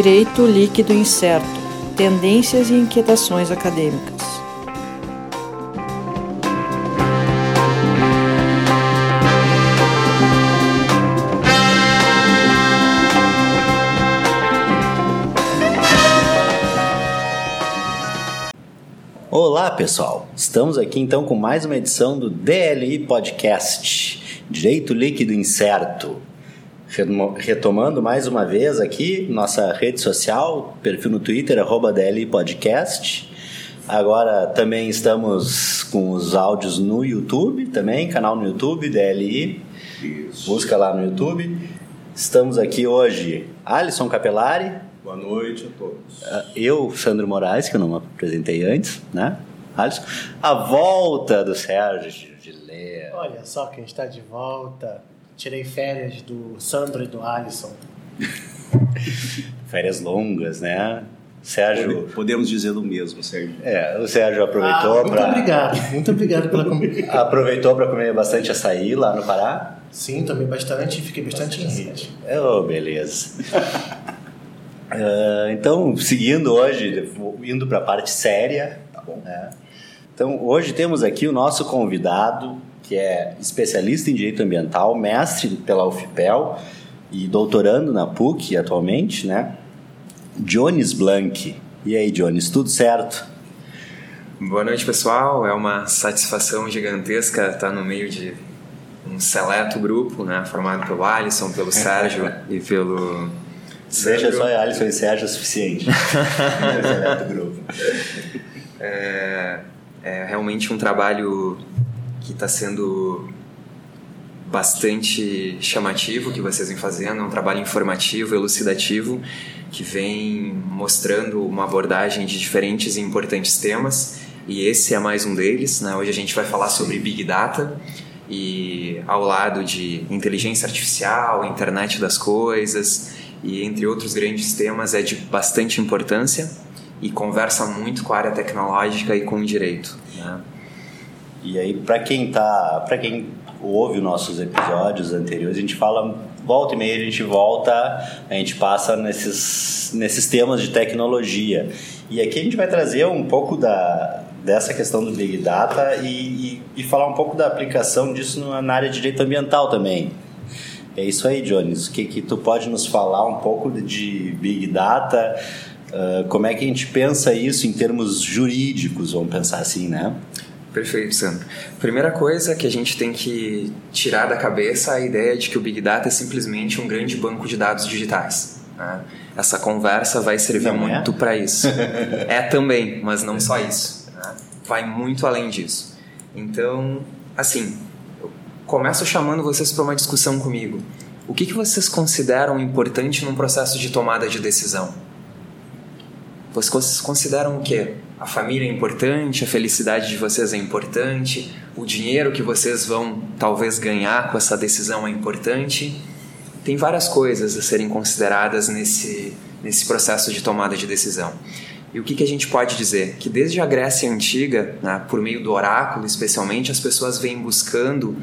Direito Líquido Incerto Tendências e Inquietações Acadêmicas. Olá, pessoal. Estamos aqui então com mais uma edição do DLI Podcast, Direito Líquido Incerto. Retomando mais uma vez aqui nossa rede social, perfil no Twitter, arroba DLI Podcast. Agora também estamos com os áudios no YouTube, também, canal no YouTube, DLI. Isso. Busca lá no YouTube. Estamos aqui hoje, Alisson Capelari. Boa noite a todos. Ah, eu, Sandro Moraes, que eu não me apresentei antes, né? Alisson. A volta do Sérgio de. Olha só quem está de volta. Tirei férias do Sandro e do Alisson. férias longas, né? Sérgio. Podemos dizer o mesmo, Sérgio. É, o Sérgio aproveitou ah, para. Muito obrigado, muito obrigado pela comida. Aproveitou para comer bastante açaí lá no Pará? Sim, tomei bastante e fiquei bastante, bastante em rede. Oh, beleza. Uh, então, seguindo hoje, indo para a parte séria, tá bom? Né? Então, hoje temos aqui o nosso convidado, que é especialista em direito ambiental, mestre pela UFPEL e doutorando na PUC atualmente, né? Jones Blank. E aí, Jones, tudo certo? Boa noite, pessoal. É uma satisfação gigantesca estar no meio de um seleto grupo, né, formado pelo Alisson, pelo Sérgio e pelo Deixa só Alisson e Sérgio o suficiente. é, é realmente um trabalho que está sendo bastante chamativo que vocês vêm fazendo, é um trabalho informativo, elucidativo, que vem mostrando uma abordagem de diferentes e importantes temas, e esse é mais um deles. Né? Hoje a gente vai falar sobre Big Data, e ao lado de inteligência artificial, internet das coisas, e entre outros grandes temas é de bastante importância e conversa muito com a área tecnológica e com o direito. Né? E aí, para quem tá, para quem ouve os nossos episódios anteriores, a gente fala volta e meia a gente volta, a gente passa nesses nesses temas de tecnologia. E aqui a gente vai trazer um pouco da dessa questão do Big Data e, e, e falar um pouco da aplicação disso na área de direito ambiental também. É isso aí, Jones. O que, que tu pode nos falar um pouco de Big Data? Uh, como é que a gente pensa isso em termos jurídicos, vamos pensar assim, né? Perfeito, Sandro. Primeira coisa que a gente tem que tirar da cabeça a ideia de que o Big Data é simplesmente um grande banco de dados digitais. Né? Essa conversa vai servir não é? muito é? para isso. é também, mas não só isso. Né? Vai muito além disso. Então, assim, começo chamando vocês para uma discussão comigo. O que, que vocês consideram importante num processo de tomada de decisão? Vocês consideram o quê? A família é importante, a felicidade de vocês é importante, o dinheiro que vocês vão talvez ganhar com essa decisão é importante. Tem várias coisas a serem consideradas nesse, nesse processo de tomada de decisão. E o que, que a gente pode dizer? Que desde a Grécia Antiga, né, por meio do oráculo especialmente, as pessoas vêm buscando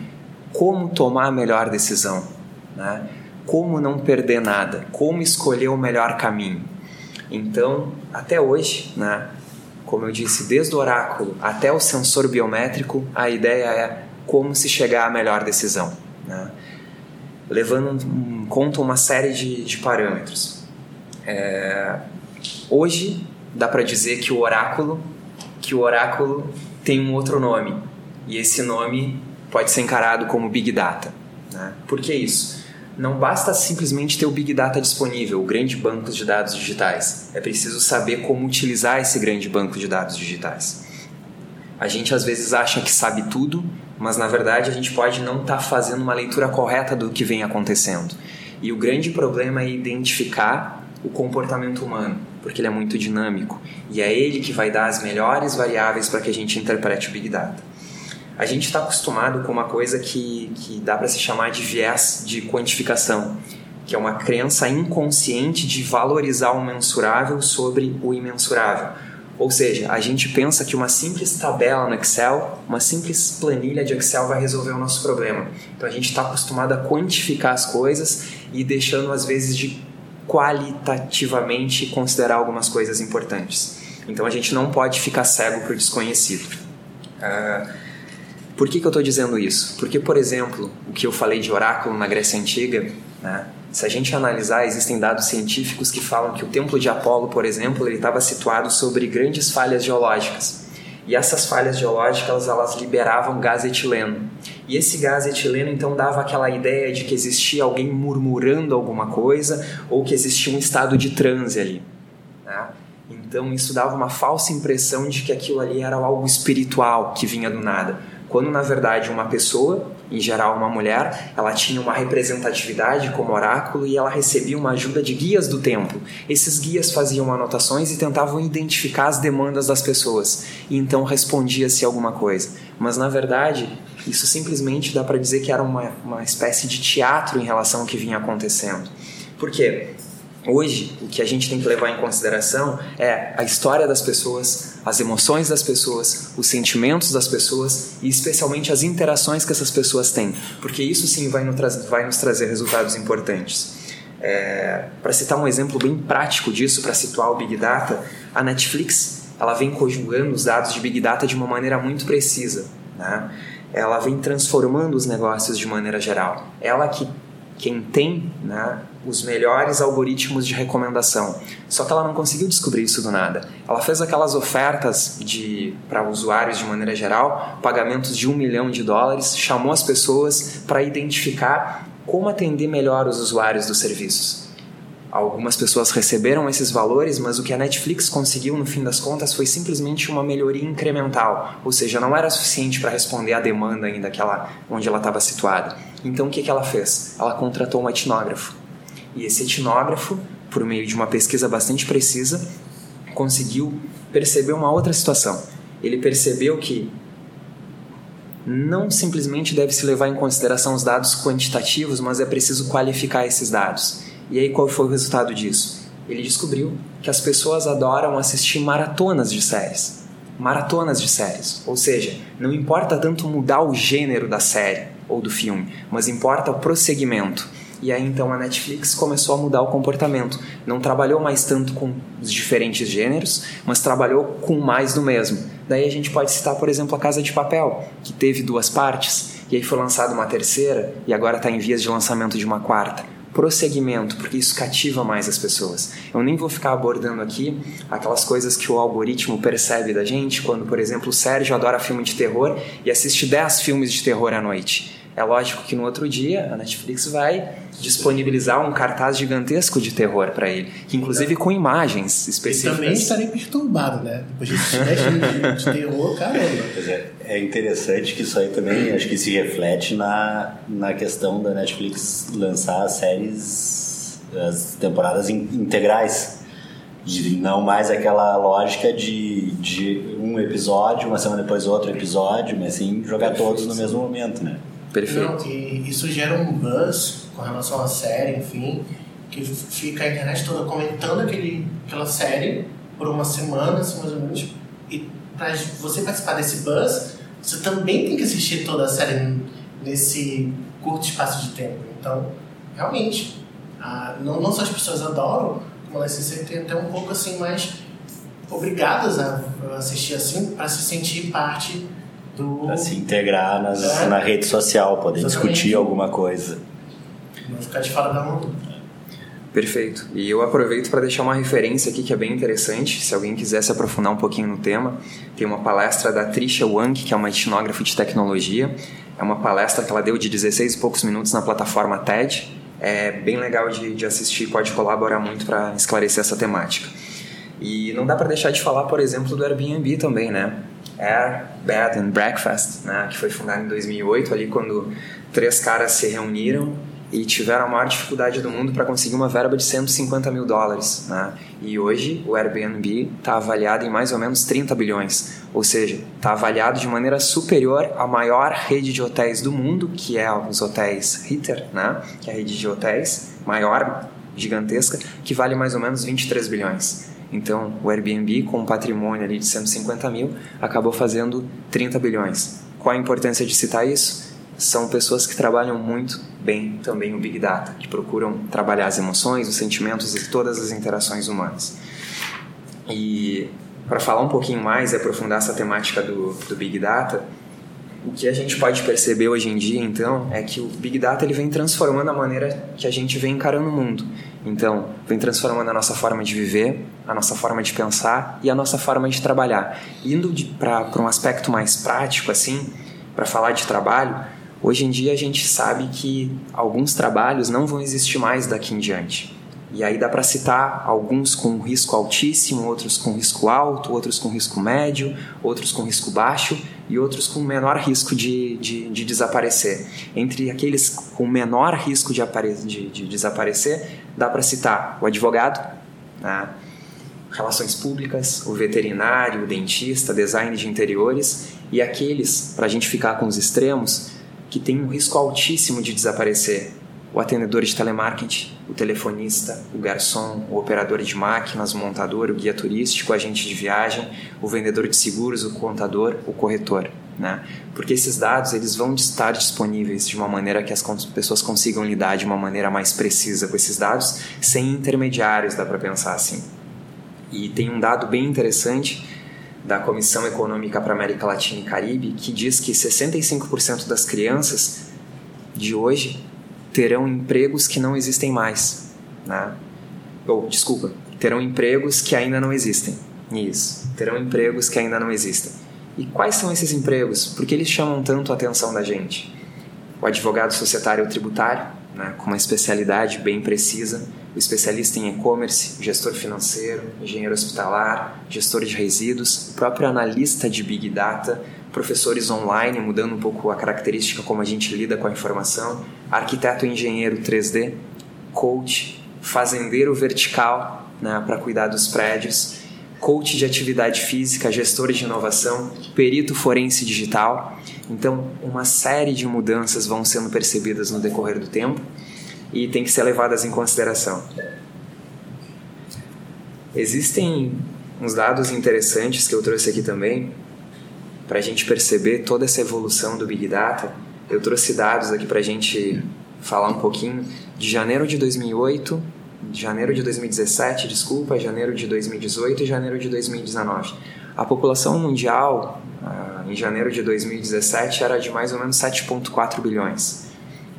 como tomar a melhor decisão, né? como não perder nada, como escolher o melhor caminho. Então, até hoje, né, como eu disse, desde o oráculo até o sensor biométrico, a ideia é como se chegar à melhor decisão, né? levando em conta uma série de, de parâmetros. É, hoje dá para dizer que o oráculo, que o oráculo tem um outro nome e esse nome pode ser encarado como Big Data. Né? Por que isso? Não basta simplesmente ter o Big Data disponível, o grande banco de dados digitais. É preciso saber como utilizar esse grande banco de dados digitais. A gente às vezes acha que sabe tudo, mas na verdade a gente pode não estar tá fazendo uma leitura correta do que vem acontecendo. E o grande problema é identificar o comportamento humano, porque ele é muito dinâmico e é ele que vai dar as melhores variáveis para que a gente interprete o Big Data a gente está acostumado com uma coisa que, que dá para se chamar de viés de quantificação, que é uma crença inconsciente de valorizar o mensurável sobre o imensurável. Ou seja, a gente pensa que uma simples tabela no Excel, uma simples planilha de Excel vai resolver o nosso problema. Então a gente está acostumado a quantificar as coisas e deixando às vezes de qualitativamente considerar algumas coisas importantes. Então a gente não pode ficar cego por desconhecido. Uh, por que, que eu estou dizendo isso? Porque, por exemplo, o que eu falei de oráculo na Grécia Antiga, né, se a gente analisar, existem dados científicos que falam que o templo de Apolo, por exemplo, ele estava situado sobre grandes falhas geológicas. E essas falhas geológicas elas liberavam gás etileno. E esse gás etileno então dava aquela ideia de que existia alguém murmurando alguma coisa ou que existia um estado de transe ali. Né? Então isso dava uma falsa impressão de que aquilo ali era algo espiritual que vinha do nada quando na verdade uma pessoa, em geral uma mulher, ela tinha uma representatividade como oráculo e ela recebia uma ajuda de guias do tempo. Esses guias faziam anotações e tentavam identificar as demandas das pessoas, e então respondia-se alguma coisa. Mas na verdade, isso simplesmente dá para dizer que era uma, uma espécie de teatro em relação ao que vinha acontecendo. Por quê? Hoje, o que a gente tem que levar em consideração é a história das pessoas, as emoções das pessoas, os sentimentos das pessoas e especialmente as interações que essas pessoas têm, porque isso sim vai nos, vai nos trazer resultados importantes. É, para citar um exemplo bem prático disso, para situar o Big Data, a Netflix ela vem conjugando os dados de Big Data de uma maneira muito precisa. Né? Ela vem transformando os negócios de maneira geral. Ela que quem tem né, os melhores algoritmos de recomendação. Só que ela não conseguiu descobrir isso do nada. Ela fez aquelas ofertas de para usuários de maneira geral, pagamentos de um milhão de dólares, chamou as pessoas para identificar como atender melhor os usuários dos serviços. Algumas pessoas receberam esses valores, mas o que a Netflix conseguiu no fim das contas foi simplesmente uma melhoria incremental, ou seja, não era suficiente para responder à demanda ainda que ela, onde ela estava situada. Então o que, que ela fez? Ela contratou um etnógrafo. E esse etnógrafo, por meio de uma pesquisa bastante precisa, conseguiu perceber uma outra situação. Ele percebeu que não simplesmente deve se levar em consideração os dados quantitativos, mas é preciso qualificar esses dados. E aí qual foi o resultado disso? Ele descobriu que as pessoas adoram assistir maratonas de séries. Maratonas de séries. Ou seja, não importa tanto mudar o gênero da série ou do filme, mas importa o prosseguimento. E aí então a Netflix começou a mudar o comportamento. Não trabalhou mais tanto com os diferentes gêneros, mas trabalhou com mais do mesmo. Daí a gente pode citar, por exemplo, a Casa de Papel, que teve duas partes, e aí foi lançada uma terceira, e agora está em vias de lançamento de uma quarta prosseguimento, porque isso cativa mais as pessoas. Eu nem vou ficar abordando aqui aquelas coisas que o algoritmo percebe da gente, quando, por exemplo, o Sérgio adora filme de terror e assiste 10 filmes de terror à noite. É lógico que no outro dia a Netflix vai disponibilizar um cartaz gigantesco de terror para ele, que inclusive com imagens específicas. E também estarei perturbado, né? Depois de assistir de, de terror, caramba. É, é interessante que isso aí também acho que se reflete na, na questão da Netflix lançar as séries, as temporadas integrais de não mais aquela lógica de, de um episódio, uma semana depois outro episódio, mas sim jogar todos no mesmo momento, né? Perfeito. Não, e isso gera um buzz com relação à série, enfim, que fica a internet toda comentando aquele, aquela série por uma semana, assim, mais ou menos. E para você participar desse buzz, você também tem que assistir toda a série nesse curto espaço de tempo. Então, realmente, a, não, não só as pessoas adoram, como elas se sentem até um pouco assim mais obrigadas a assistir assim para se sentir parte do. Pra se integrar nas, é. na rede social, poder Exatamente. discutir alguma coisa. Não ficar de fora da mão. Perfeito. E eu aproveito para deixar uma referência aqui que é bem interessante, se alguém quiser se aprofundar um pouquinho no tema. Tem uma palestra da Trisha Wang, que é uma etnógrafa de tecnologia. É uma palestra que ela deu de 16 e poucos minutos na plataforma TED. É bem legal de, de assistir, pode colaborar muito para esclarecer essa temática. E não dá para deixar de falar, por exemplo, do Airbnb também, né? Air, Bed and Breakfast, né, que foi fundado em 2008, ali quando três caras se reuniram e tiveram a maior dificuldade do mundo para conseguir uma verba de 150 mil dólares. Né? E hoje o Airbnb está avaliado em mais ou menos 30 bilhões, ou seja, está avaliado de maneira superior à maior rede de hotéis do mundo, que é os hotéis Ritter, né? que é a rede de hotéis maior, gigantesca, que vale mais ou menos 23 bilhões. Então, o Airbnb, com um patrimônio ali de 150 mil, acabou fazendo 30 bilhões. Qual a importância de citar isso? são pessoas que trabalham muito bem também o Big Data, que procuram trabalhar as emoções, os sentimentos e todas as interações humanas. E para falar um pouquinho mais e aprofundar essa temática do, do Big Data, o que a gente pode perceber hoje em dia, então, é que o Big Data ele vem transformando a maneira que a gente vem encarando o mundo. Então, vem transformando a nossa forma de viver, a nossa forma de pensar e a nossa forma de trabalhar. Indo para um aspecto mais prático, assim, para falar de trabalho, hoje em dia a gente sabe que alguns trabalhos não vão existir mais daqui em diante. E aí dá para citar alguns com risco altíssimo, outros com risco alto, outros com risco médio, outros com risco baixo e outros com menor risco de, de, de desaparecer. Entre aqueles com menor risco de, de, de desaparecer, dá para citar o advogado, né? relações públicas, o veterinário, o dentista, design de interiores e aqueles, para a gente ficar com os extremos, que tem um risco altíssimo de desaparecer, o atendedor de telemarketing, o telefonista, o garçom, o operador de máquinas, o montador, o guia turístico, o agente de viagem, o vendedor de seguros, o contador, o corretor. Né? Porque esses dados eles vão estar disponíveis de uma maneira que as pessoas consigam lidar de uma maneira mais precisa com esses dados, sem intermediários, dá para pensar assim. E tem um dado bem interessante da Comissão Econômica para América Latina e Caribe que diz que 65% das crianças de hoje terão empregos que não existem mais, né? Ou, desculpa, terão empregos que ainda não existem. Isso, terão empregos que ainda não existem. E quais são esses empregos? Por que eles chamam tanto a atenção da gente? O advogado societário tributário, né, com uma especialidade bem precisa, o especialista em e-commerce, gestor financeiro, engenheiro hospitalar, gestor de resíduos, próprio analista de Big Data, professores online, mudando um pouco a característica como a gente lida com a informação, arquiteto engenheiro 3D, coach, fazendeiro vertical né, para cuidar dos prédios, coach de atividade física, gestor de inovação, perito forense digital. Então, uma série de mudanças vão sendo percebidas no decorrer do tempo e tem que ser levadas em consideração. Existem uns dados interessantes que eu trouxe aqui também para a gente perceber toda essa evolução do Big Data, eu trouxe dados aqui para a gente falar um pouquinho de janeiro de 2008, janeiro de 2017, desculpa, janeiro de 2018 e janeiro de 2019. A população mundial ah, em janeiro de 2017 era de mais ou menos 7,4 bilhões.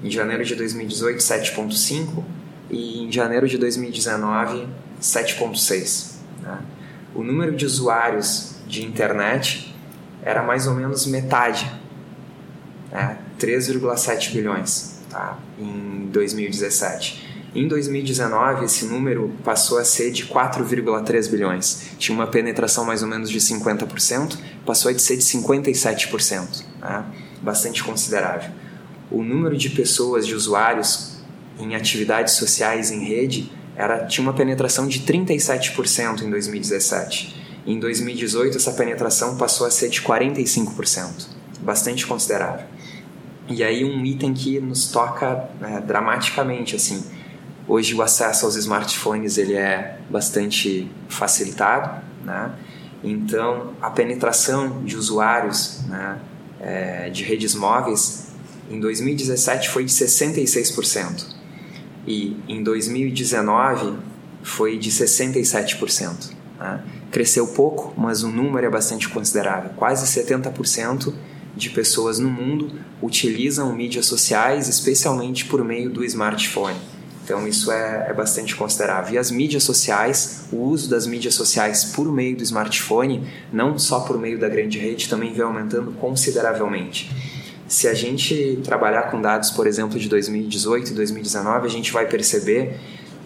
Em janeiro de 2018, 7,5 e em janeiro de 2019, 7,6. Né? O número de usuários de internet era mais ou menos metade, né? 3,7 bilhões tá? em 2017. Em 2019, esse número passou a ser de 4,3 bilhões. Tinha uma penetração mais ou menos de 50%, passou a ser de 57%, né? bastante considerável. O número de pessoas, de usuários em atividades sociais em rede, era, tinha uma penetração de 37% em 2017 em 2018, essa penetração passou a ser de 45%, bastante considerável. E aí um item que nos toca né, dramaticamente, assim. Hoje o acesso aos smartphones ele é bastante facilitado, né? Então a penetração de usuários né, é, de redes móveis em 2017 foi de 66% e em 2019 foi de 67%. Né? Cresceu pouco, mas o número é bastante considerável. Quase 70% de pessoas no mundo utilizam mídias sociais, especialmente por meio do smartphone. Então isso é, é, bastante considerável. E as mídias sociais, o uso das mídias sociais por meio do smartphone, não só por meio da grande rede, também vem aumentando consideravelmente. Se a gente trabalhar com dados, por exemplo, de 2018 e 2019, a gente vai perceber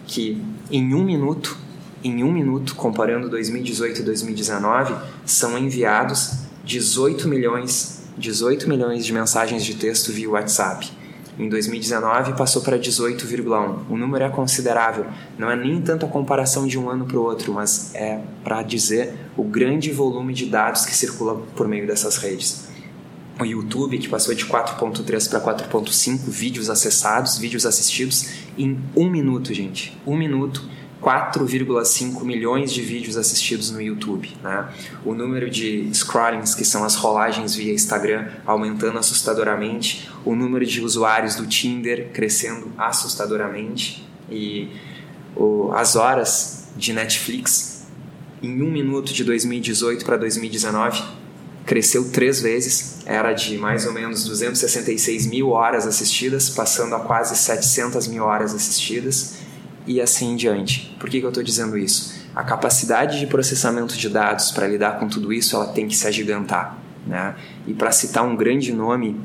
que em um minuto em um minuto, comparando 2018 e 2019, são enviados 18 milhões, 18 milhões de mensagens de texto via WhatsApp. Em 2019 passou para 18,1. O número é considerável. Não é nem tanto a comparação de um ano para o outro, mas é para dizer o grande volume de dados que circula por meio dessas redes. O YouTube, que passou de 4.3 para 4.5 vídeos acessados, vídeos assistidos em um minuto, gente. Um minuto 4,5 milhões de vídeos assistidos no YouTube. Né? O número de scrollings, que são as rolagens via Instagram, aumentando assustadoramente. O número de usuários do Tinder crescendo assustadoramente. E o, as horas de Netflix, em um minuto de 2018 para 2019, cresceu três vezes, era de mais ou menos 266 mil horas assistidas, passando a quase 700 mil horas assistidas e assim em diante. Por que, que eu estou dizendo isso? A capacidade de processamento de dados para lidar com tudo isso ela tem que se agigantar. Né? E para citar um grande nome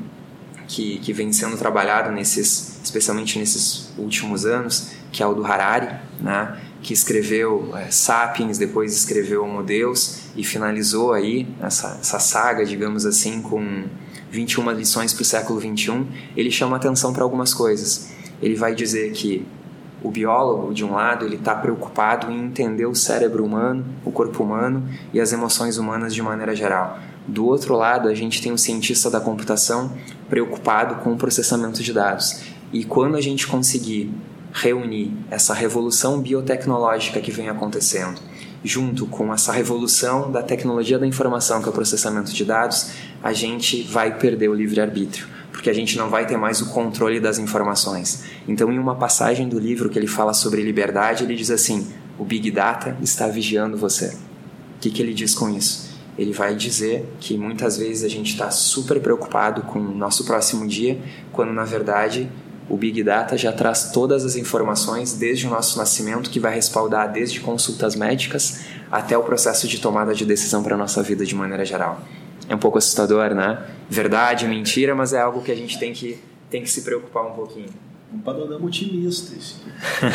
que, que vem sendo trabalhado nesses, especialmente nesses últimos anos, que é o do Harari, né? que escreveu é, Sapiens, depois escreveu Homo Deus e finalizou aí essa, essa saga, digamos assim, com 21 lições para o século 21. Ele chama atenção para algumas coisas. Ele vai dizer que o biólogo, de um lado, ele está preocupado em entender o cérebro humano, o corpo humano e as emoções humanas de maneira geral. Do outro lado, a gente tem o cientista da computação preocupado com o processamento de dados. E quando a gente conseguir reunir essa revolução biotecnológica que vem acontecendo, junto com essa revolução da tecnologia da informação, que é o processamento de dados, a gente vai perder o livre-arbítrio, porque a gente não vai ter mais o controle das informações. Então, em uma passagem do livro que ele fala sobre liberdade, ele diz assim: o Big Data está vigiando você. O que, que ele diz com isso? Ele vai dizer que muitas vezes a gente está super preocupado com o nosso próximo dia, quando na verdade o Big Data já traz todas as informações desde o nosso nascimento, que vai respaldar desde consultas médicas até o processo de tomada de decisão para a nossa vida de maneira geral. É um pouco assustador, né? Verdade, mentira, mas é algo que a gente tem que, tem que se preocupar um pouquinho. Um panorama otimista esse.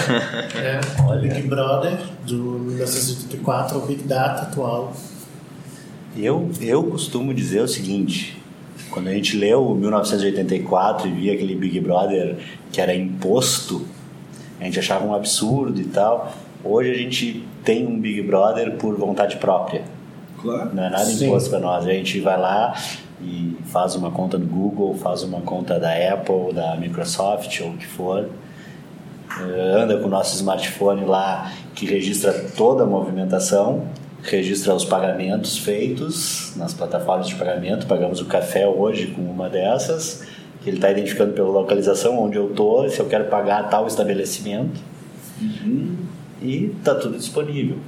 é, Olha. Big Brother, do 1984 ao Big Data atual. Eu, eu costumo dizer o seguinte: quando a gente leu 1984 e via aquele Big Brother que era imposto, a gente achava um absurdo e tal. Hoje a gente tem um Big Brother por vontade própria. Claro. Não é nada Sim. imposto para nós. A gente vai lá e faz uma conta no Google, faz uma conta da Apple, da Microsoft ou o que for. Eh, anda com o nosso smartphone lá que registra toda a movimentação registra os pagamentos feitos nas plataformas de pagamento. Pagamos o café hoje com uma dessas, que ele está identificando pela localização onde eu estou, se eu quero pagar tal estabelecimento. Uhum. E está tudo disponível.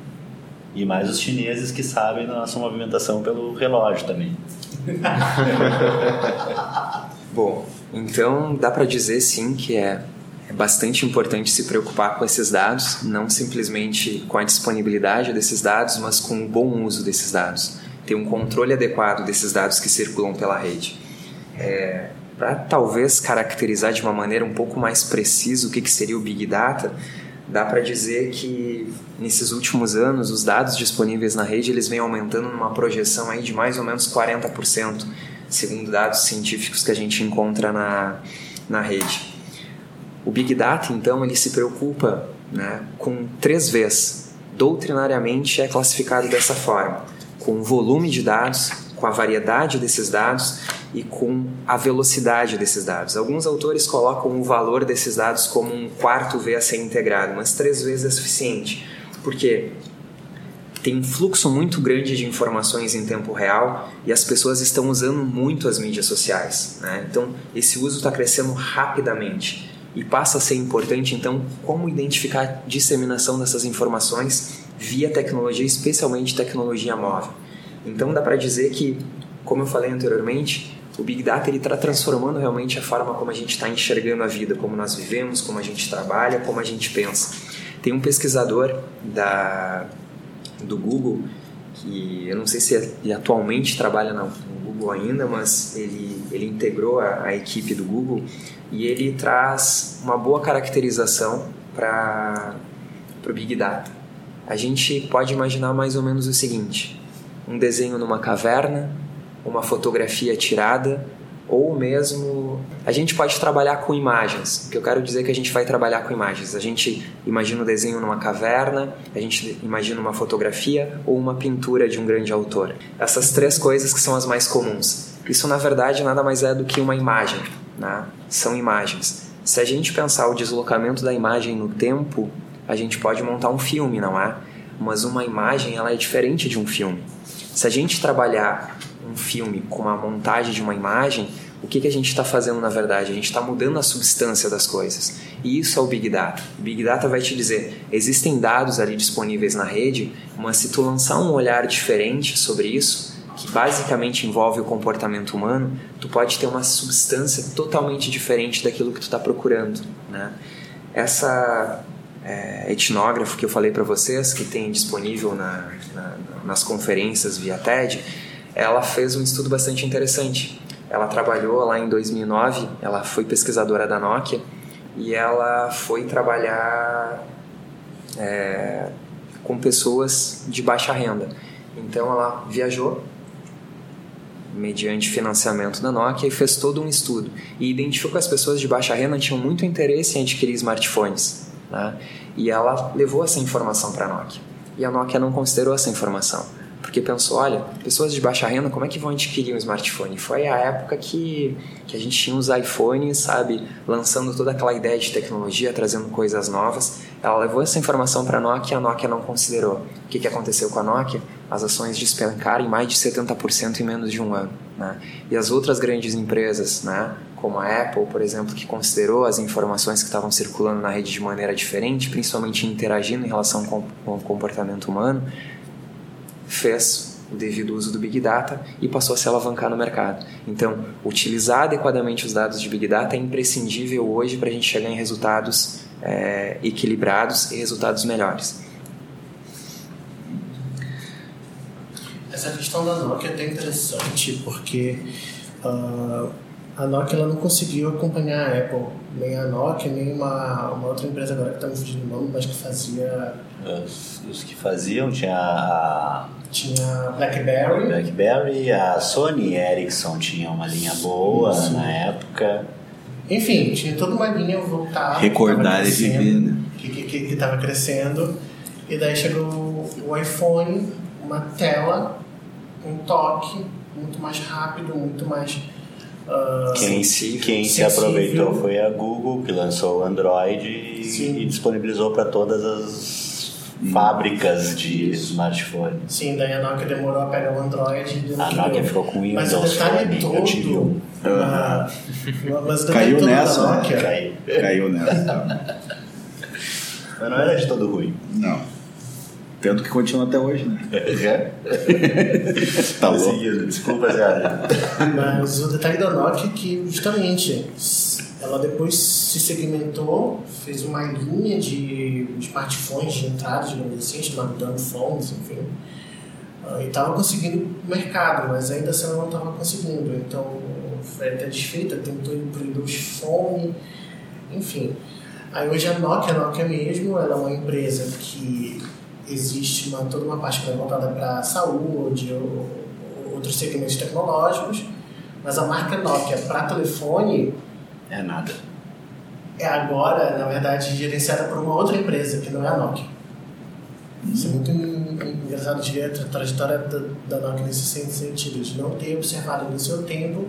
E mais os chineses que sabem da nossa movimentação pelo relógio também. Bom, então dá para dizer sim que é é bastante importante se preocupar com esses dados, não simplesmente com a disponibilidade desses dados, mas com o bom uso desses dados. Ter um controle adequado desses dados que circulam pela rede. É, Para talvez caracterizar de uma maneira um pouco mais precisa o que, que seria o Big Data, dá para dizer que nesses últimos anos os dados disponíveis na rede eles vêm aumentando numa projeção aí de mais ou menos 40%, segundo dados científicos que a gente encontra na, na rede. O Big Data, então, ele se preocupa né, com três vezes. Doutrinariamente é classificado dessa forma: com o volume de dados, com a variedade desses dados e com a velocidade desses dados. Alguns autores colocam o valor desses dados como um quarto V a ser integrado, mas três vezes é suficiente. Porque tem um fluxo muito grande de informações em tempo real e as pessoas estão usando muito as mídias sociais. Né? Então, esse uso está crescendo rapidamente e passa a ser importante então como identificar a disseminação dessas informações via tecnologia, especialmente tecnologia móvel. Então dá para dizer que, como eu falei anteriormente, o Big Data ele está transformando realmente a forma como a gente está enxergando a vida, como nós vivemos, como a gente trabalha, como a gente pensa. Tem um pesquisador da, do Google que eu não sei se ele atualmente trabalha no Google ainda, mas ele, ele integrou a, a equipe do Google e ele traz uma boa caracterização para o Big Data. A gente pode imaginar mais ou menos o seguinte: um desenho numa caverna, uma fotografia tirada, ou mesmo a gente pode trabalhar com imagens. O que eu quero dizer é que a gente vai trabalhar com imagens. A gente imagina o desenho numa caverna, a gente imagina uma fotografia ou uma pintura de um grande autor. Essas três coisas que são as mais comuns. Isso na verdade nada mais é do que uma imagem né? são imagens. Se a gente pensar o deslocamento da imagem no tempo, a gente pode montar um filme, não é? Mas uma imagem ela é diferente de um filme. Se a gente trabalhar um filme com a montagem de uma imagem, o que, que a gente está fazendo na verdade? A gente está mudando a substância das coisas. E isso é o Big Data. O Big Data vai te dizer: existem dados ali disponíveis na rede, mas se tu lançar um olhar diferente sobre isso, que basicamente envolve o comportamento humano, tu pode ter uma substância totalmente diferente daquilo que tu está procurando. Né? Essa é, etnógrafo que eu falei para vocês, que tem disponível na, na, nas conferências via TED, ela fez um estudo bastante interessante ela trabalhou lá em 2009, ela foi pesquisadora da Nokia e ela foi trabalhar é, com pessoas de baixa renda. Então ela viajou mediante financiamento da Nokia e fez todo um estudo e identificou que as pessoas de baixa renda tinham muito interesse em adquirir smartphones. Né? E ela levou essa informação para a Nokia. E a Nokia não considerou essa informação porque pensou, olha, pessoas de baixa renda, como é que vão adquirir um smartphone? Foi a época que, que a gente tinha os iPhones, sabe, lançando toda aquela ideia de tecnologia, trazendo coisas novas. Ela levou essa informação para a Nokia e a Nokia não considerou. O que, que aconteceu com a Nokia? As ações despencaram em mais de 70% em menos de um ano. Né? E as outras grandes empresas, né, como a Apple, por exemplo, que considerou as informações que estavam circulando na rede de maneira diferente, principalmente interagindo em relação com, o comportamento humano, fez o devido uso do Big Data e passou a se alavancar no mercado. Então, utilizar adequadamente os dados de Big Data é imprescindível hoje para a gente chegar em resultados é, equilibrados e resultados melhores. Essa questão da Nokia é até interessante porque uh, a Nokia ela não conseguiu acompanhar a Apple, nem a Nokia, nem uma, uma outra empresa agora que está me fugindo o nome, mas que fazia. Os, os, que faziam tinha a. Tinha BlackBerry. BlackBerry, a Sony Ericsson tinha uma linha boa Isso. na época. Enfim, tinha toda uma linha voltada. Recordar e viver, né? Que estava crescendo. E daí chegou o iPhone, uma tela, um toque muito mais rápido, muito mais Uh, quem, quem se aproveitou foi a Google, que lançou o Android e, e disponibilizou para todas as fábricas de smartphone. Sim, daí a Nokia demorou a pegar o Android. A Nokia ficou com o Windows Mas o detalhe Phone, todo... tive um. Uh, mas Caiu todo nessa, da Nokia... Caiu. Caiu nessa. Tá. Mas não era de todo ruim. Não. Tanto que continua até hoje, né? É. tá louco. Desculpa, Zé. Mas o detalhe da Nokia é que, justamente, ela depois se segmentou, fez uma linha de smartphones de entrada, digamos assim, chamado Dumb Phones, enfim. Ah, e estava conseguindo mercado, mas ainda assim ela não estava conseguindo. Então, foi até desfeita, tentou ir para o Windows Phone, enfim. Aí hoje a Nokia, a Nokia mesmo, ela é uma empresa que existe uma, toda uma parte que é voltada para saúde ou, ou, outros segmentos tecnológicos, mas a marca Nokia para telefone é nada. É agora, na verdade, gerenciada por uma outra empresa que não é a Nokia. Isso é muito engraçado de ver a trajetória da, da Nokia nesse sentido, de não ter observado no seu tempo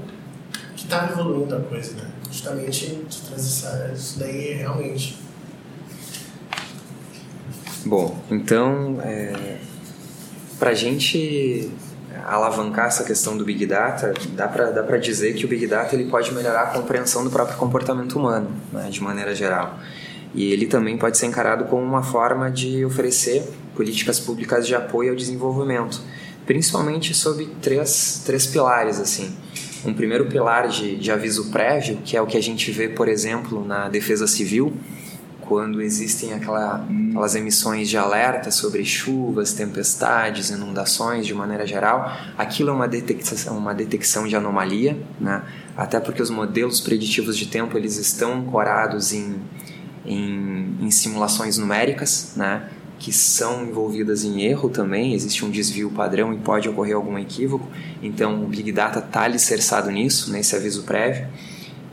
que estava evoluindo a coisa, né? Justamente isso daí é realmente Bom, então, é, para a gente alavancar essa questão do Big Data, dá para dá dizer que o Big Data ele pode melhorar a compreensão do próprio comportamento humano, né, de maneira geral. E ele também pode ser encarado como uma forma de oferecer políticas públicas de apoio ao desenvolvimento, principalmente sob três, três pilares. assim. Um primeiro pilar de, de aviso prévio, que é o que a gente vê, por exemplo, na defesa civil, quando existem aquela, aquelas emissões de alerta sobre chuvas, tempestades, inundações de maneira geral, aquilo é uma detecção, uma detecção de anomalia, né? até porque os modelos preditivos de tempo eles estão ancorados em, em, em simulações numéricas, né? que são envolvidas em erro também, existe um desvio padrão e pode ocorrer algum equívoco, então o Big Data está alicerçado nisso, nesse aviso prévio.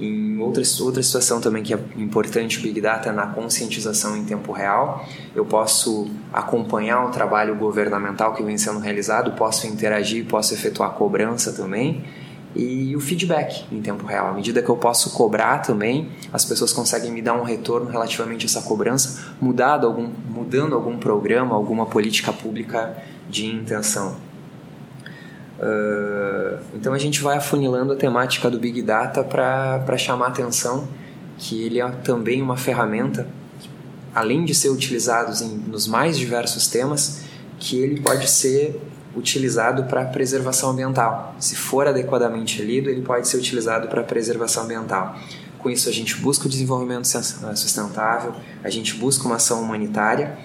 Em outra, outra situação também que é importante o Big Data é na conscientização em tempo real. Eu posso acompanhar o trabalho governamental que vem sendo realizado, posso interagir, posso efetuar cobrança também. e o feedback em tempo real. À medida que eu posso cobrar também, as pessoas conseguem me dar um retorno relativamente a essa cobrança, mudado algum, mudando algum programa, alguma política pública de intenção. Uh, então a gente vai afunilando a temática do Big Data para chamar a atenção que ele é também uma ferramenta, além de ser utilizado em, nos mais diversos temas, que ele pode ser utilizado para preservação ambiental. Se for adequadamente lido, ele pode ser utilizado para preservação ambiental. Com isso, a gente busca o desenvolvimento sustentável, a gente busca uma ação humanitária,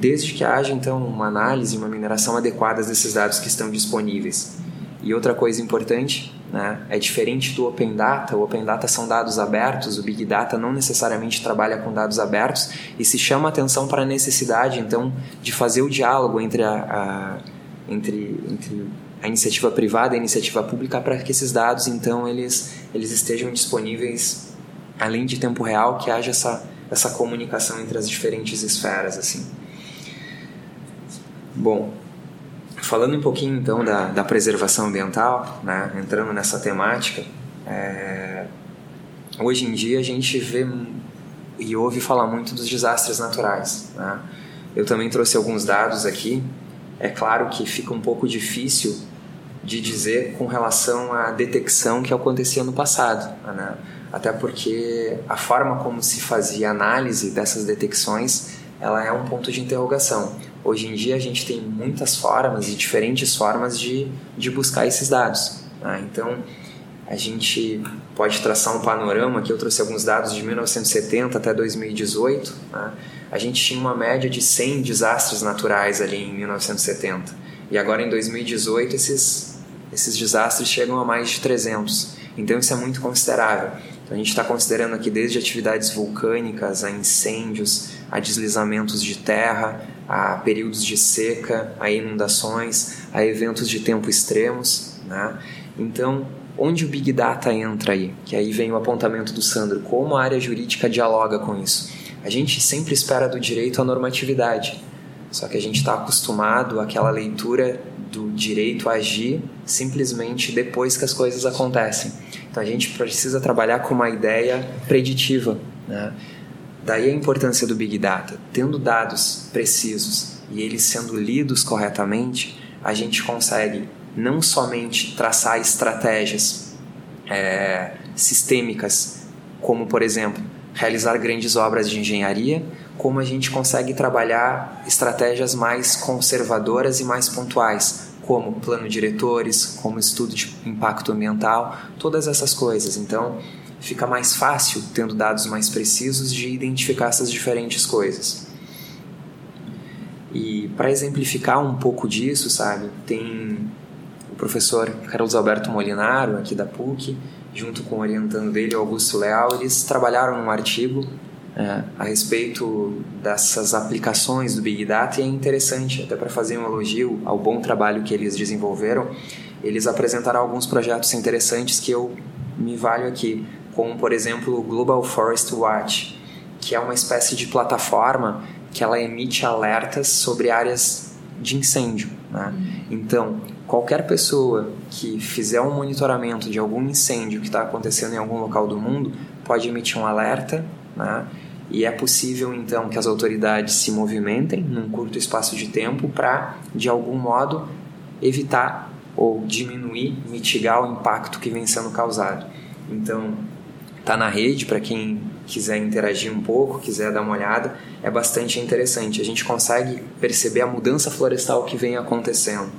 desde que haja então uma análise, uma mineração adequadas desses dados que estão disponíveis. E outra coisa importante, né, é diferente do Open Data. O Open Data são dados abertos, o Big Data não necessariamente trabalha com dados abertos e se chama atenção para a necessidade então de fazer o diálogo entre a, a entre, entre a iniciativa privada e a iniciativa pública para que esses dados então eles eles estejam disponíveis além de tempo real que haja essa essa comunicação entre as diferentes esferas assim bom falando um pouquinho então da, da preservação ambiental né entrando nessa temática é, hoje em dia a gente vê e ouve falar muito dos desastres naturais né? eu também trouxe alguns dados aqui é claro que fica um pouco difícil de dizer com relação à detecção que acontecia no passado, né? até porque a forma como se fazia análise dessas detecções ela é um ponto de interrogação. Hoje em dia a gente tem muitas formas e diferentes formas de, de buscar esses dados. Né? Então a gente pode traçar um panorama que eu trouxe alguns dados de 1970 até 2018. Né? A gente tinha uma média de 100 desastres naturais ali em 1970 e agora em 2018 esses esses desastres chegam a mais de 300. Então isso é muito considerável. Então, a gente está considerando aqui desde atividades vulcânicas a incêndios, a deslizamentos de terra, a períodos de seca, a inundações, a eventos de tempo extremos. Né? Então Onde o Big Data entra aí? Que aí vem o apontamento do Sandro. Como a área jurídica dialoga com isso? A gente sempre espera do direito a normatividade, só que a gente está acostumado àquela leitura do direito a agir simplesmente depois que as coisas acontecem. Então a gente precisa trabalhar com uma ideia preditiva. Né? Daí a importância do Big Data. Tendo dados precisos e eles sendo lidos corretamente, a gente consegue não somente traçar estratégias é, sistêmicas, como por exemplo realizar grandes obras de engenharia, como a gente consegue trabalhar estratégias mais conservadoras e mais pontuais, como plano diretores, como estudo de impacto ambiental, todas essas coisas. Então, fica mais fácil, tendo dados mais precisos, de identificar essas diferentes coisas. E para exemplificar um pouco disso, sabe, tem professor Carlos Alberto Molinaro, aqui da PUC, junto com o orientando dele, Augusto Leal, eles trabalharam num artigo é, a respeito dessas aplicações do Big Data e é interessante, até para fazer um elogio ao bom trabalho que eles desenvolveram, eles apresentaram alguns projetos interessantes que eu me valho aqui, como por exemplo o Global Forest Watch, que é uma espécie de plataforma que ela emite alertas sobre áreas de incêndio. Né? Então, qualquer pessoa que fizer um monitoramento de algum incêndio que está acontecendo em algum local do mundo pode emitir um alerta, né? E é possível então que as autoridades se movimentem num curto espaço de tempo para, de algum modo, evitar ou diminuir, mitigar o impacto que vem sendo causado. Então, tá na rede para quem quiser interagir um pouco, quiser dar uma olhada, é bastante interessante. A gente consegue perceber a mudança florestal que vem acontecendo.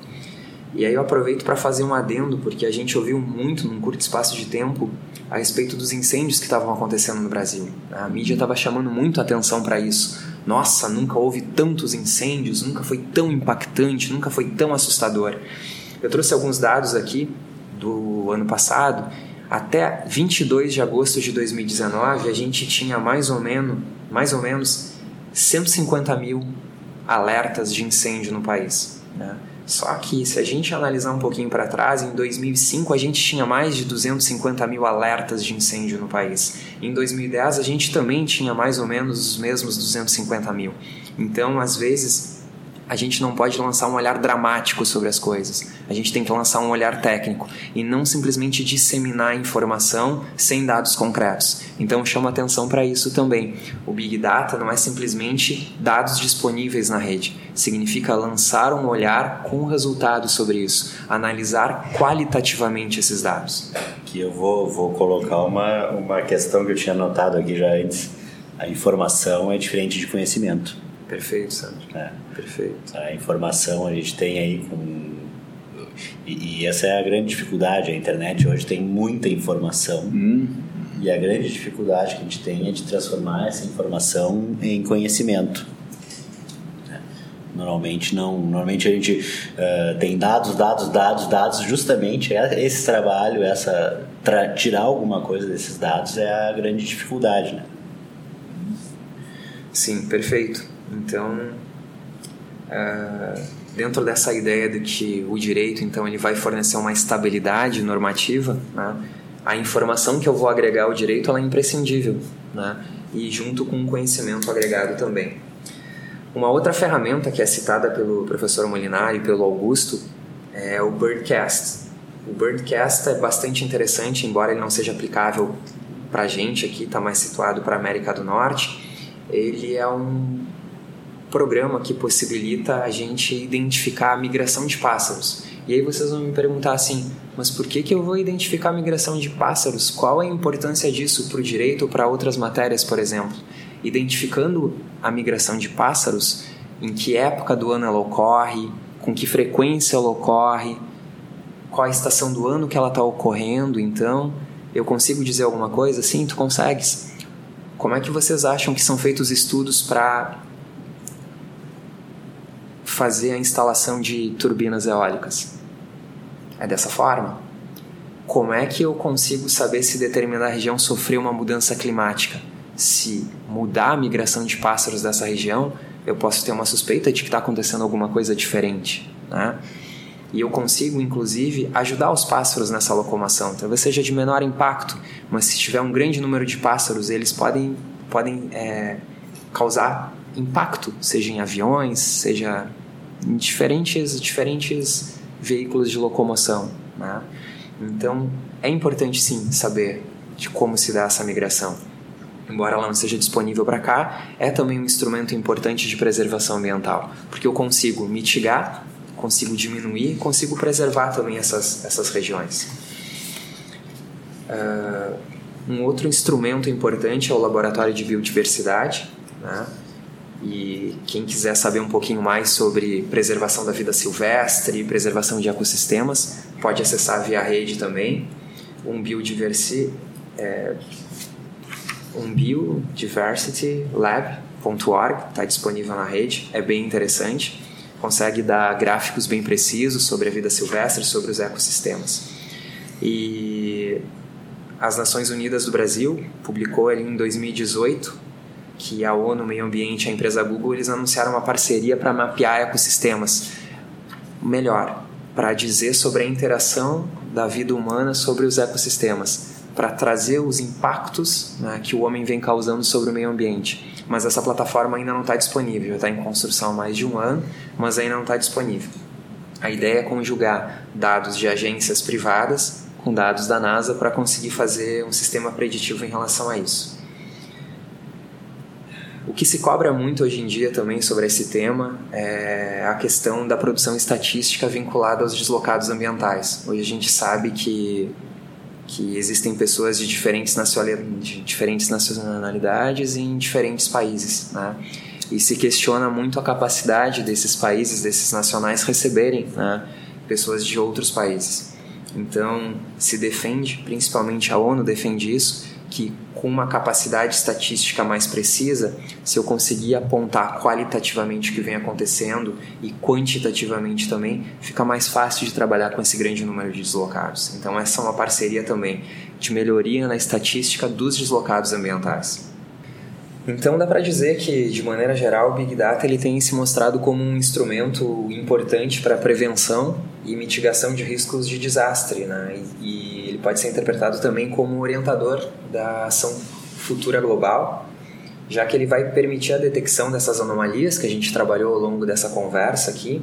E aí eu aproveito para fazer um adendo, porque a gente ouviu muito num curto espaço de tempo a respeito dos incêndios que estavam acontecendo no Brasil. A mídia estava chamando muito atenção para isso. Nossa, nunca houve tantos incêndios, nunca foi tão impactante, nunca foi tão assustador. Eu trouxe alguns dados aqui do ano passado. Até 22 de agosto de 2019, a gente tinha mais ou menos, mais ou menos 150 mil alertas de incêndio no país. Né? Só que se a gente analisar um pouquinho para trás, em 2005 a gente tinha mais de 250 mil alertas de incêndio no país. Em 2010 a gente também tinha mais ou menos os mesmos 250 mil. Então, às vezes, a gente não pode lançar um olhar dramático sobre as coisas. A gente tem que lançar um olhar técnico e não simplesmente disseminar informação sem dados concretos. Então chama atenção para isso também. O Big Data não é simplesmente dados disponíveis na rede. Significa lançar um olhar com resultados sobre isso, analisar qualitativamente esses dados. Que eu vou, vou colocar uma, uma questão que eu tinha notado aqui já antes. A informação é diferente de conhecimento. Perfeito, Sandro. É. Perfeito. A informação a gente tem aí com. E, e, essa é a grande dificuldade. A internet hoje tem muita informação. Hum. E a grande dificuldade que a gente tem é de transformar essa informação em conhecimento. É. Normalmente não, normalmente a gente uh, tem dados, dados, dados, dados. Justamente é esse trabalho, essa tirar alguma coisa desses dados é a grande dificuldade, né? Sim, perfeito. Então, uh, dentro dessa ideia de que o direito, então, ele vai fornecer uma estabilidade normativa, né? a informação que eu vou agregar ao direito ela é imprescindível, né? e junto com o conhecimento agregado também. Uma outra ferramenta que é citada pelo professor Molinari e pelo Augusto é o Birdcast. O Birdcast é bastante interessante, embora ele não seja aplicável para a gente aqui, está mais situado para a América do Norte. Ele é um programa que possibilita a gente identificar a migração de pássaros. E aí vocês vão me perguntar assim, mas por que, que eu vou identificar a migração de pássaros? Qual é a importância disso para o direito ou para outras matérias, por exemplo? Identificando a migração de pássaros, em que época do ano ela ocorre, com que frequência ela ocorre, qual a estação do ano que ela está ocorrendo, então, eu consigo dizer alguma coisa? Sim, tu consegues. Como é que vocês acham que são feitos estudos para fazer a instalação de turbinas eólicas. É dessa forma. Como é que eu consigo saber se determinada região sofreu uma mudança climática? Se mudar a migração de pássaros dessa região, eu posso ter uma suspeita de que está acontecendo alguma coisa diferente. Né? E eu consigo, inclusive, ajudar os pássaros nessa locomoção. Talvez seja de menor impacto, mas se tiver um grande número de pássaros, eles podem, podem é, causar impacto, seja em aviões, seja em diferentes, diferentes veículos de locomoção. Né? Então, é importante sim saber de como se dá essa migração. Embora ela não seja disponível para cá, é também um instrumento importante de preservação ambiental, porque eu consigo mitigar, consigo diminuir, consigo preservar também essas, essas regiões. Uh, um outro instrumento importante é o Laboratório de Biodiversidade, né? E quem quiser saber um pouquinho mais sobre preservação da vida silvestre, preservação de ecossistemas, pode acessar via rede também. Um biodiversi, é, um biodiversitylab.org está disponível na rede, é bem interessante. Consegue dar gráficos bem precisos sobre a vida silvestre, sobre os ecossistemas. E as Nações Unidas do Brasil publicou ali em 2018 que a ONU, Meio Ambiente e a empresa Google, eles anunciaram uma parceria para mapear ecossistemas. Melhor, para dizer sobre a interação da vida humana sobre os ecossistemas, para trazer os impactos né, que o homem vem causando sobre o meio ambiente. Mas essa plataforma ainda não está disponível, está em construção há mais de um ano, mas ainda não está disponível. A ideia é conjugar dados de agências privadas com dados da NASA para conseguir fazer um sistema preditivo em relação a isso. O que se cobra muito hoje em dia também sobre esse tema é a questão da produção estatística vinculada aos deslocados ambientais. Hoje a gente sabe que, que existem pessoas de diferentes, de diferentes nacionalidades em diferentes países, né? E se questiona muito a capacidade desses países, desses nacionais, receberem né, pessoas de outros países. Então, se defende, principalmente a ONU defende isso, que com uma capacidade estatística mais precisa, se eu conseguir apontar qualitativamente o que vem acontecendo e quantitativamente também, fica mais fácil de trabalhar com esse grande número de deslocados. Então essa é uma parceria também de melhoria na estatística dos deslocados ambientais. Então dá para dizer que, de maneira geral, o Big Data ele tem se mostrado como um instrumento importante para prevenção e mitigação de riscos de desastre, né? E, e ele pode ser interpretado também como orientador da ação futura global já que ele vai permitir a detecção dessas anomalias que a gente trabalhou ao longo dessa conversa aqui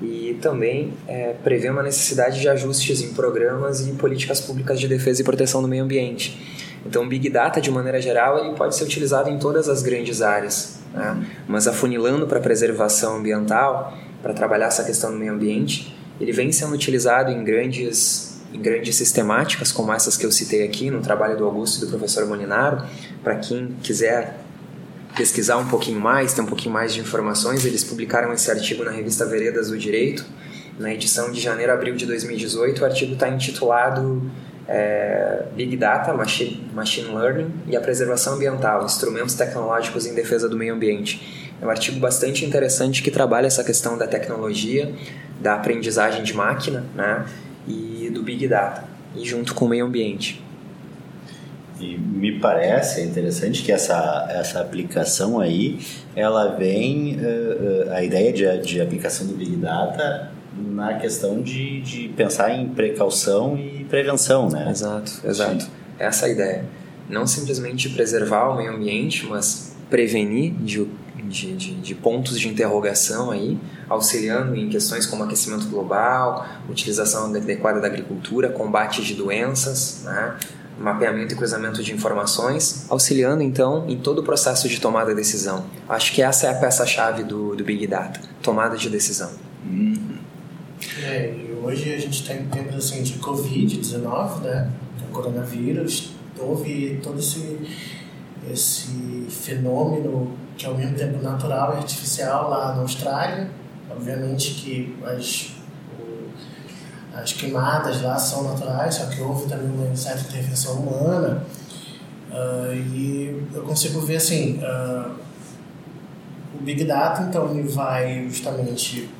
e também é, prevê uma necessidade de ajustes em programas e políticas públicas de defesa e proteção do meio ambiente. Então, Big Data, de maneira geral, ele pode ser utilizado em todas as grandes áreas, né? mas afunilando para a preservação ambiental, para trabalhar essa questão do meio ambiente, ele vem sendo utilizado em grandes em grandes sistemáticas como essas que eu citei aqui no trabalho do Augusto e do professor Molinaro. Para quem quiser pesquisar um pouquinho mais, ter um pouquinho mais de informações, eles publicaram esse artigo na revista Veredas do Direito, na edição de janeiro a abril de 2018. O artigo está intitulado é, Big Data, Machine, Machine Learning e a Preservação Ambiental, Instrumentos Tecnológicos em Defesa do Meio Ambiente. É um artigo bastante interessante que trabalha essa questão da tecnologia, da aprendizagem de máquina né, e do Big Data, e junto com o meio ambiente. E me parece interessante que essa, essa aplicação aí, ela vem, uh, uh, a ideia de, de aplicação do Big Data na questão de, de pensar em precaução e prevenção, né? Exato, exato. Sim. Essa é a ideia. Não simplesmente preservar o meio ambiente, mas prevenir de, de, de, de pontos de interrogação aí, auxiliando em questões como aquecimento global, utilização adequada da agricultura, combate de doenças, né? mapeamento e cruzamento de informações, auxiliando então em todo o processo de tomada de decisão. Acho que essa é a peça-chave do, do Big Data, tomada de decisão. Uhum. É, e hoje a gente está em tempos assim, de Covid-19, né? O coronavírus, houve todo esse, esse fenômeno que é ao mesmo tempo natural e artificial lá na Austrália. Obviamente que as as queimadas lá são naturais, só que houve também uma certa intervenção humana. Uh, e eu consigo ver assim, uh, o Big Data então ele vai justamente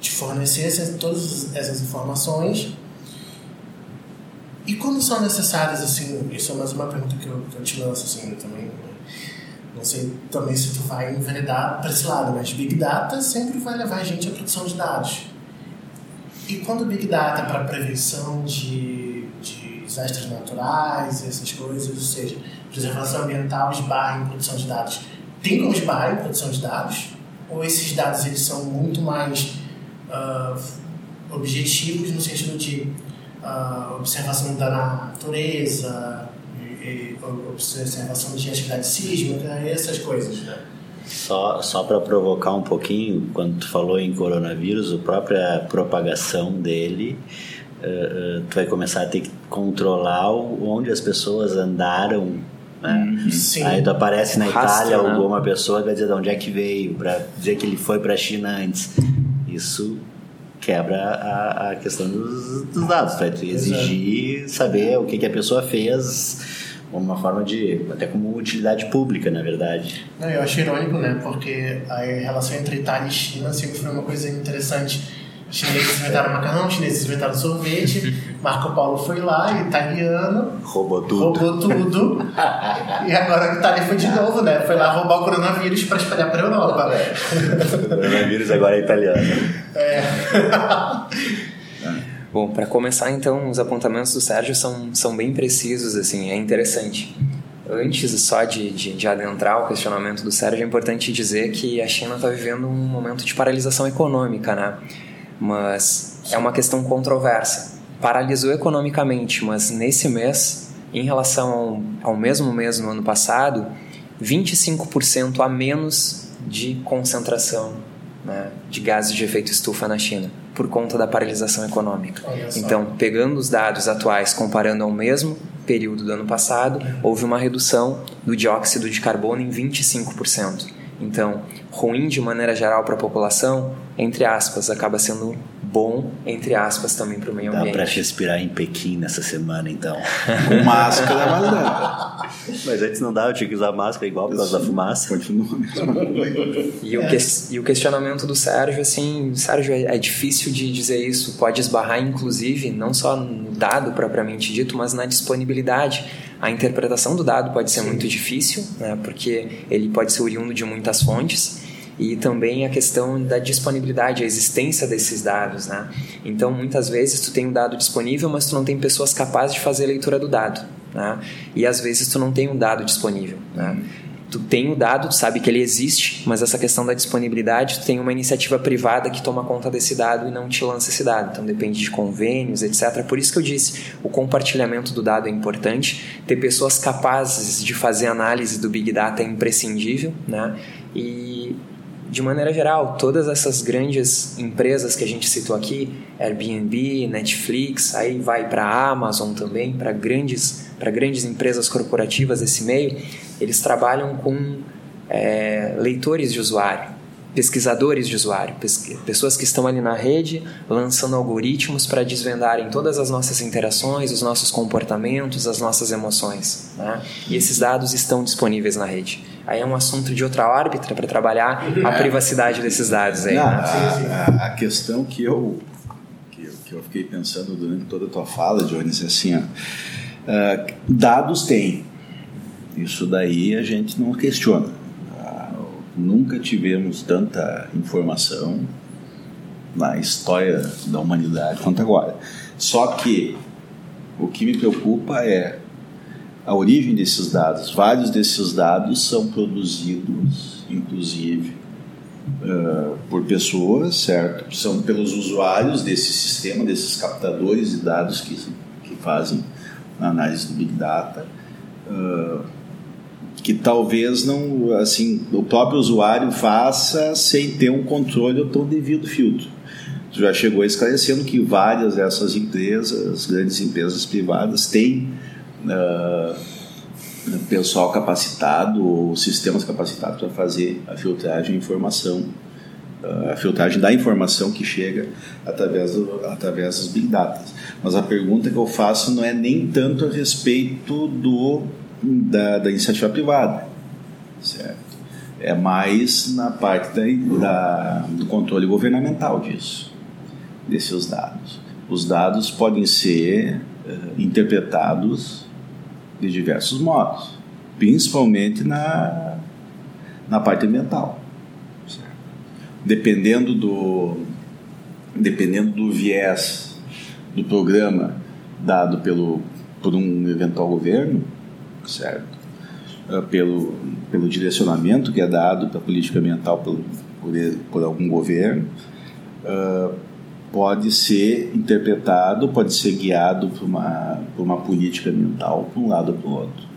te fornecer todas essas informações e quando são necessárias assim, isso é mais uma pergunta que eu, que eu te lanço assim também, não sei também se tu vai enveredar para esse lado, mas Big Data sempre vai levar a gente à produção de dados. E quando Big Data para prevenção de, de desastres naturais, essas coisas, ou seja, preservação ambiental esbarra em produção de dados, tem como esbarrar em produção de dados? Ou esses dados eles são muito mais uh, objetivos no sentido de uh, observação da natureza, e, e, observação de atividade sísmica, essas coisas, né? Só, só para provocar um pouquinho, quando tu falou em coronavírus, a própria propagação dele, uh, tu vai começar a ter que controlar onde as pessoas andaram né? Sim. Aí tu aparece na Itália né? alguma pessoa vai dizer de onde é que veio, para dizer que ele foi para a China antes. Isso quebra a, a questão dos, dos dados, vai exigir Exato. saber o que, que a pessoa fez uma forma de até como utilidade pública na verdade não eu acho irônico né porque a relação entre Itália e China sempre foi uma coisa interessante chineses inventaram macarrão, chineses inventaram sorvete, Marco Polo foi lá, italiano, roubou tudo. Roubou tudo. e agora a Itália foi de novo, né? Foi lá roubar o coronavírus para espalhar para a Europa. o coronavírus agora é italiano. É. Bom, para começar então, os apontamentos do Sérgio são, são bem precisos, assim, é interessante. Antes só de, de, de adentrar o questionamento do Sérgio, é importante dizer que a China está vivendo um momento de paralisação econômica, né? Mas é uma questão controversa. Paralisou economicamente, mas nesse mês, em relação ao, mesmo mês no ano passado, 25% a menos de concentração né, de gases de efeito estufa na China por conta da paralisação econômica. Então, pegando os dados atuais, comparando ao mesmo período do ano passado, houve uma redução do dióxido de carbono em 25%. Então, ruim de maneira geral para a população, entre aspas, acaba sendo bom, entre aspas, também para o meio dá ambiente. Dá para respirar em Pequim nessa semana, então. Com máscara, mas dá. Mas antes não dava, eu tinha que usar máscara igual por causa da fumaça. Continua e, o que, e o questionamento do Sérgio, assim, Sérgio, é, é difícil de dizer isso, pode esbarrar, inclusive, não só no dado propriamente dito, mas na disponibilidade. A interpretação do dado pode ser Sim. muito difícil, né, porque ele pode ser oriundo de muitas fontes e também a questão da disponibilidade, a existência desses dados, né? Então, muitas vezes tu tem um dado disponível, mas tu não tem pessoas capazes de fazer a leitura do dado, né? E às vezes tu não tem um dado disponível, né? Tu tem o dado, tu sabe que ele existe, mas essa questão da disponibilidade, tu tem uma iniciativa privada que toma conta desse dado e não te lança esse dado. Então depende de convênios, etc. Por isso que eu disse, o compartilhamento do dado é importante, ter pessoas capazes de fazer análise do Big Data é imprescindível, né? E de maneira geral, todas essas grandes empresas que a gente citou aqui, Airbnb, Netflix, aí vai para a Amazon também, para grandes, para grandes empresas corporativas desse meio, eles trabalham com é, leitores de usuário, pesquisadores de usuário, pessoas que estão ali na rede lançando algoritmos para desvendarem todas as nossas interações, os nossos comportamentos, as nossas emoções. Né? E esses dados estão disponíveis na rede. Aí é um assunto de outra órbita para trabalhar a privacidade desses dados. Aí, Não, né? a, a, questão que eu, que eu, que eu fiquei pensando durante toda a tua fala, Jones, é assim, ó, uh, dados tem. Isso daí a gente não questiona. Nunca tivemos tanta informação na história da humanidade quanto agora. Só que o que me preocupa é a origem desses dados. Vários desses dados são produzidos, inclusive, uh, por pessoas, certo? São pelos usuários desse sistema, desses captadores de dados que, que fazem a análise do Big Data. Uh, que talvez não, assim, o próprio usuário faça sem ter um controle ou tão devido filtro. Já chegou esclarecendo que várias dessas empresas, grandes empresas privadas, têm uh, pessoal capacitado ou sistemas capacitados para fazer a filtragem de informação, uh, a filtragem da informação que chega através, do, através dos Big Data. Mas a pergunta que eu faço não é nem tanto a respeito do, da, da iniciativa privada, certo? É mais na parte da, da, do controle governamental disso, desses dados. Os dados podem ser uh, interpretados de diversos modos, principalmente na, na parte ambiental. Certo? Dependendo do dependendo do viés do programa dado pelo por um eventual governo, certo? Uh, pelo pelo direcionamento que é dado para a política ambiental pelo, por, por algum governo, uh, pode ser interpretado, pode ser guiado por uma, por uma política ambiental para um lado ou para o outro.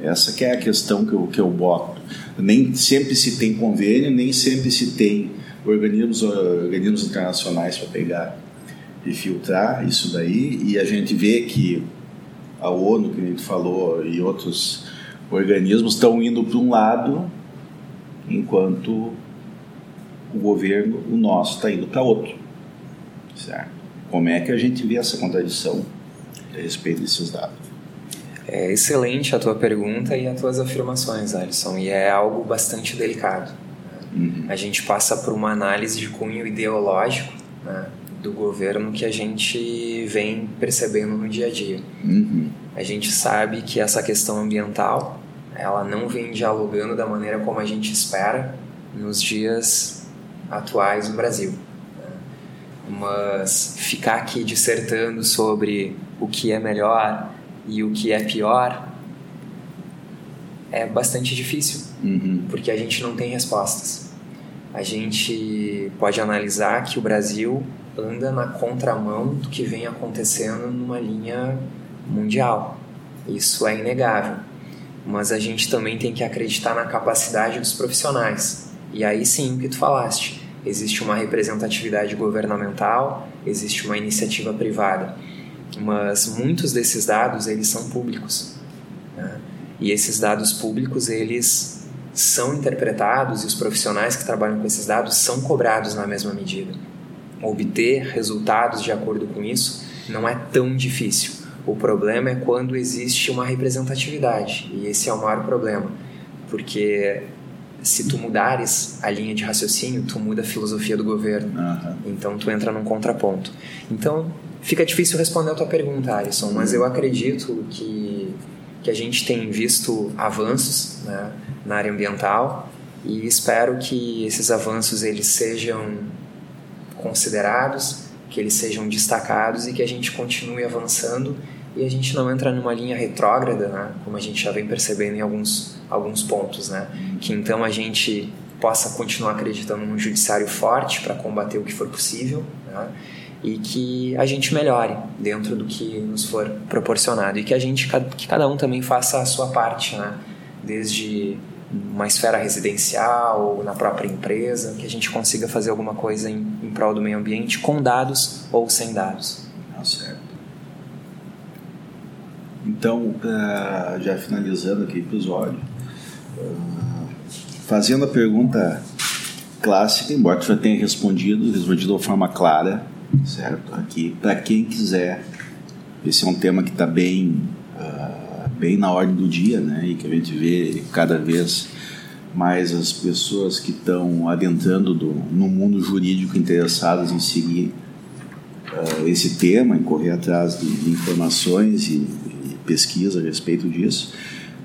Essa que é a questão que eu, que eu boto. Nem sempre se tem convênio, nem sempre se tem organismos, organismos internacionais para pegar e filtrar isso daí, e a gente vê que a ONU, que gente falou, e outros organismos estão indo para um lado, enquanto o governo, o nosso, está indo para outro. Certo? Como é que a gente vê essa contradição a respeito desses dados? É excelente a tua pergunta e as tuas afirmações, Alisson, e é algo bastante delicado. Uhum. A gente passa por uma análise de cunho ideológico né, do governo que a gente vem percebendo no dia a dia. Uhum. A gente sabe que essa questão ambiental ela não vem dialogando da maneira como a gente espera nos dias atuais no Brasil mas ficar aqui dissertando sobre o que é melhor e o que é pior é bastante difícil, uhum. porque a gente não tem respostas. A gente pode analisar que o Brasil anda na contramão do que vem acontecendo numa linha mundial. Isso é inegável. Mas a gente também tem que acreditar na capacidade dos profissionais. E aí sim, o que tu falaste existe uma representatividade governamental, existe uma iniciativa privada, mas muitos desses dados eles são públicos né? e esses dados públicos eles são interpretados e os profissionais que trabalham com esses dados são cobrados na mesma medida. Obter resultados de acordo com isso não é tão difícil. O problema é quando existe uma representatividade e esse é o maior problema, porque se tu mudares a linha de raciocínio, tu muda a filosofia do governo. Uhum. Então tu entra num contraponto. Então fica difícil responder a tua pergunta, Alisson, mas eu acredito que, que a gente tem visto avanços né, na área ambiental e espero que esses avanços eles sejam considerados, que eles sejam destacados e que a gente continue avançando e a gente não entra numa linha retrógrada, né? como a gente já vem percebendo em alguns, alguns pontos, né? que então a gente possa continuar acreditando num judiciário forte para combater o que for possível né? e que a gente melhore dentro do que nos for proporcionado e que a gente que cada um também faça a sua parte, né? desde uma esfera residencial, na própria empresa, que a gente consiga fazer alguma coisa em, em prol do meio ambiente com dados ou sem dados. Tá certo. Então, uh, já finalizando aqui o episódio, uh, fazendo a pergunta clássica, embora tu já tenha respondido, respondido de forma clara, certo? Aqui, para quem quiser, esse é um tema que está bem, bem na ordem do dia, né? E que a gente vê cada vez mais as pessoas que estão adentrando do, no mundo jurídico interessadas em seguir uh, esse tema, em correr atrás de, de informações e, e, pesquisa a respeito disso.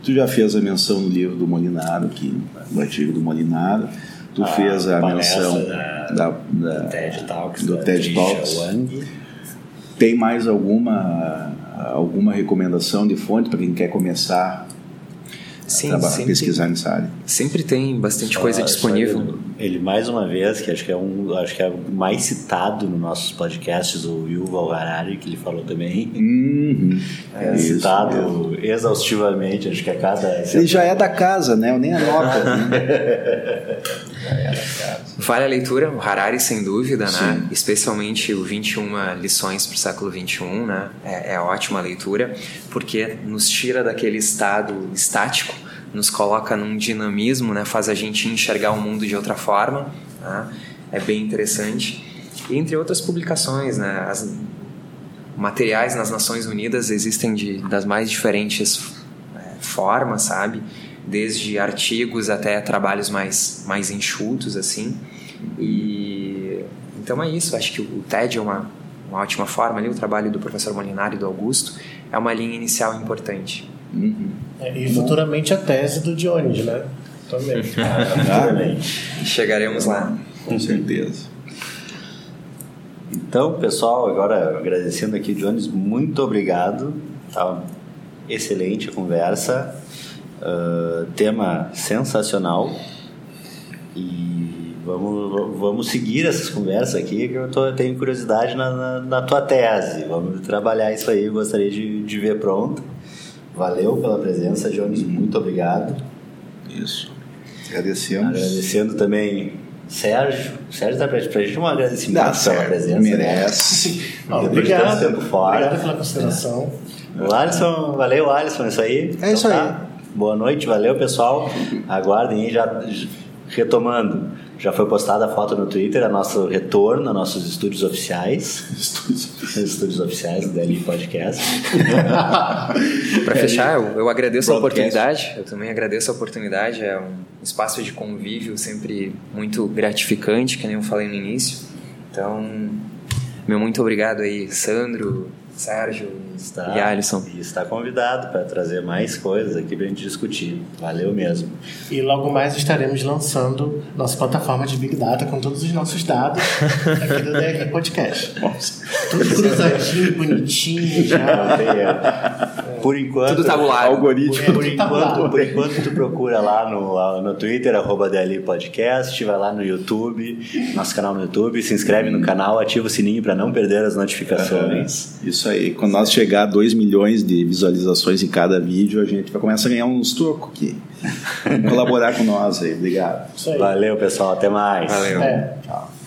Tu já fez a menção no livro do Molinaro, aqui, no artigo do Molinaro. Tu a fez a menção da, da, da, do TED Talks. Do TED Talks. Tem mais alguma, alguma recomendação de fonte para quem quer começar Sim, a sempre, pesquisar nessa área. Sempre tem bastante só, coisa disponível. Ele, mais uma vez, que acho que é um, acho que é mais citado nos nossos podcasts, o Yuval Harari, que ele falou também. Uhum, é, isso, citado é. exaustivamente, acho que a cada. Ele já é da casa, né? Eu nem anoto. né? Vale a leitura, o Harari sem dúvida, né? Sim. né? Especialmente o 21 lições para o século 21, né? É, é ótima leitura porque nos tira daquele estado estático, nos coloca num dinamismo, né? Faz a gente enxergar o mundo de outra forma, né? É bem interessante. E, entre outras publicações, né? As materiais nas Nações Unidas existem de, das mais diferentes é, formas, sabe? desde artigos até trabalhos mais, mais enxutos, assim. E então é isso, acho que o TED é uma, uma ótima forma ali, o trabalho do professor Molinari e do Augusto é uma linha inicial importante. Uhum. É, e futuramente a tese do Dionis, né? Também. ah, Chegaremos lá. Com certeza. Então, pessoal, agora agradecendo aqui, Jones, muito obrigado. Tá excelente a conversa. Uh, tema sensacional e vamos, vamos seguir essas conversas aqui que eu, tô, eu tenho curiosidade na, na, na, tua tese vamos trabalhar isso aí gostaria de, de ver pronto valeu pela presença Jones muito obrigado isso agradecemos agradecendo também Sérgio, Sérgio dá pra, pra gente um agradecimento pela presença. Né? Merece. Né? Obrigado. Tempo fora. Obrigado pela consideração. O Alisson, valeu, Alisson, isso aí. É isso então, tá? aí. Boa noite, valeu pessoal. Aguardem aí, já retomando. Já foi postada a foto no Twitter, a nosso retorno a nossos estúdios oficiais. Estúdios oficiais. estúdios oficiais do DLI Podcast. Para fechar, eu, eu agradeço Broadcast. a oportunidade. Eu também agradeço a oportunidade. É um espaço de convívio sempre muito gratificante, que nem eu falei no início. Então, meu muito obrigado aí, Sandro, Sérgio está, e Alisson. E está convidado para trazer mais coisas aqui para a gente discutir. Valeu mesmo. E logo mais estaremos lançando nossa plataforma de Big Data com todos os nossos dados aqui do DR Podcast. Nossa. Tudo cruzadinho, bonitinho já. É. Por enquanto. Tudo tabulado. Algoritmo. Por, enquanto, por enquanto, tu procura lá no, no Twitter, arroba DLI Podcast, vai lá no YouTube, nosso canal no YouTube, se inscreve no canal, ativa o sininho para não perder as notificações. isso aí. Quando nós chegar a 2 milhões de visualizações em cada vídeo, a gente vai começar a ganhar uns trocos aqui. colaborar com nós aí. Obrigado. Valeu, pessoal. Até mais. Valeu. É. Tchau.